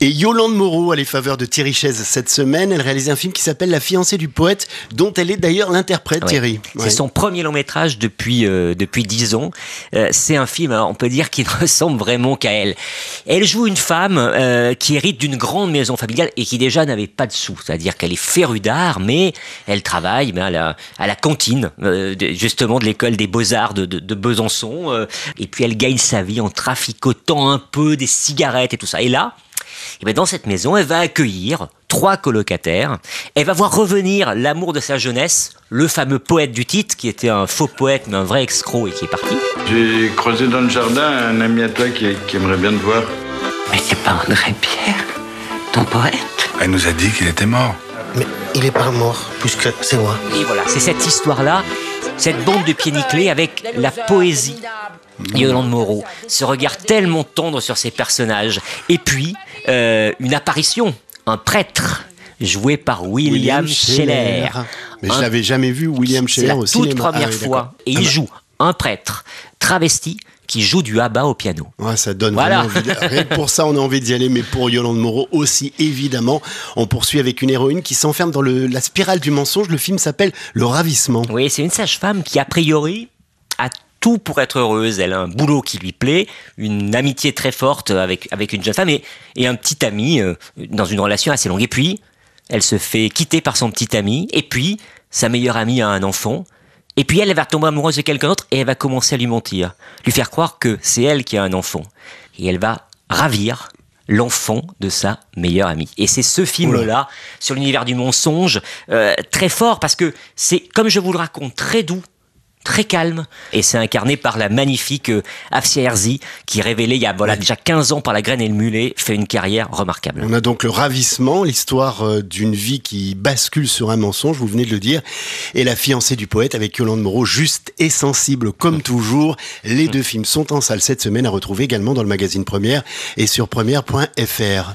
Et Yolande Moreau a les faveurs de Thierry Chaise cette semaine. Elle réalise un film qui s'appelle La fiancée du poète, dont elle est d'ailleurs l'interprète, Thierry. C'est son premier long métrage depuis euh, depuis dix ans. Euh, c'est un film, on peut dire, qui ne ressemble vraiment qu'à elle. Elle joue une femme euh, qui hérite d'une grande maison familiale et qui déjà n'avait pas de sous. C'est-à-dire qu'elle est férue d'art, mais elle travaille ben, à, la, à la cantine, justement de l'école des beaux-arts de, de, de, Besançon. et puis elle gagne sa vie en traficotant un peu des cigarettes et tout ça. Et là, et bien dans cette maison, elle va accueillir trois colocataires. Elle va voir revenir l'amour de sa jeunesse, le fameux poète du titre, qui était un faux poète, mais un vrai escroc et qui est parti. J'ai croisé dans le jardin un ami à toi qui, aimerait bien te voir. Mais c'est pas André Pierre, ton poète Elle nous a dit qu'il était mort. Mais il est pas mort, puisque c'est moi. Et voilà, c'est cette histoire-là, cette bande de pieds nickelés avec la poésie Yolande Moreau, ce regard tellement tendre sur ses personnages. Et puis, euh, une apparition, un prêtre joué par William, Scheller. Mais je l'avais jamais vu, William Scheller au cinéma. toute première ah fois. Et il joue un prêtre travesti qui joue du abat au piano. Ouais, ça donne vraiment envie. Rien que pour ça, on a envie d'y aller, mais pour Yolande Moreau aussi, évidemment. On poursuit avec une héroïne qui s'enferme dans le, la spirale du mensonge. Le film s'appelle Le Ravissement. Oui, c'est une sage-femme qui, a priori, tout pour être heureuse. Elle a un boulot qui lui plaît, une amitié très forte avec, avec une jeune femme et, et un petit ami euh, dans une relation assez longue. Et puis, elle se fait quitter par son petit ami. Et puis, sa meilleure amie a un enfant. Et puis elle, elle va tomber amoureuse de quelqu'un d'autre et elle va commencer à lui mentir. Lui faire croire que c'est elle qui a un enfant. Et elle va ravir l'enfant de sa meilleure amie. Et c'est ce film-là, sur l'univers du mensonge, euh, très fort, parce que c'est, comme je vous le raconte, très doux, très calme. Et c'est incarné par la magnifique euh, Afsia Herzi, qui révélée il y a voilà, déjà 15 ans par la graine et le mulet, fait une carrière remarquable. On a donc le ravissement, l'histoire euh, d'une vie qui bascule sur un mensonge, vous venez de le dire, et la fiancée du poète avec Yolande Moreau, juste et sensible comme toujours. Les deux films sont en salle cette semaine à retrouver également dans le magazine Première et sur première.fr.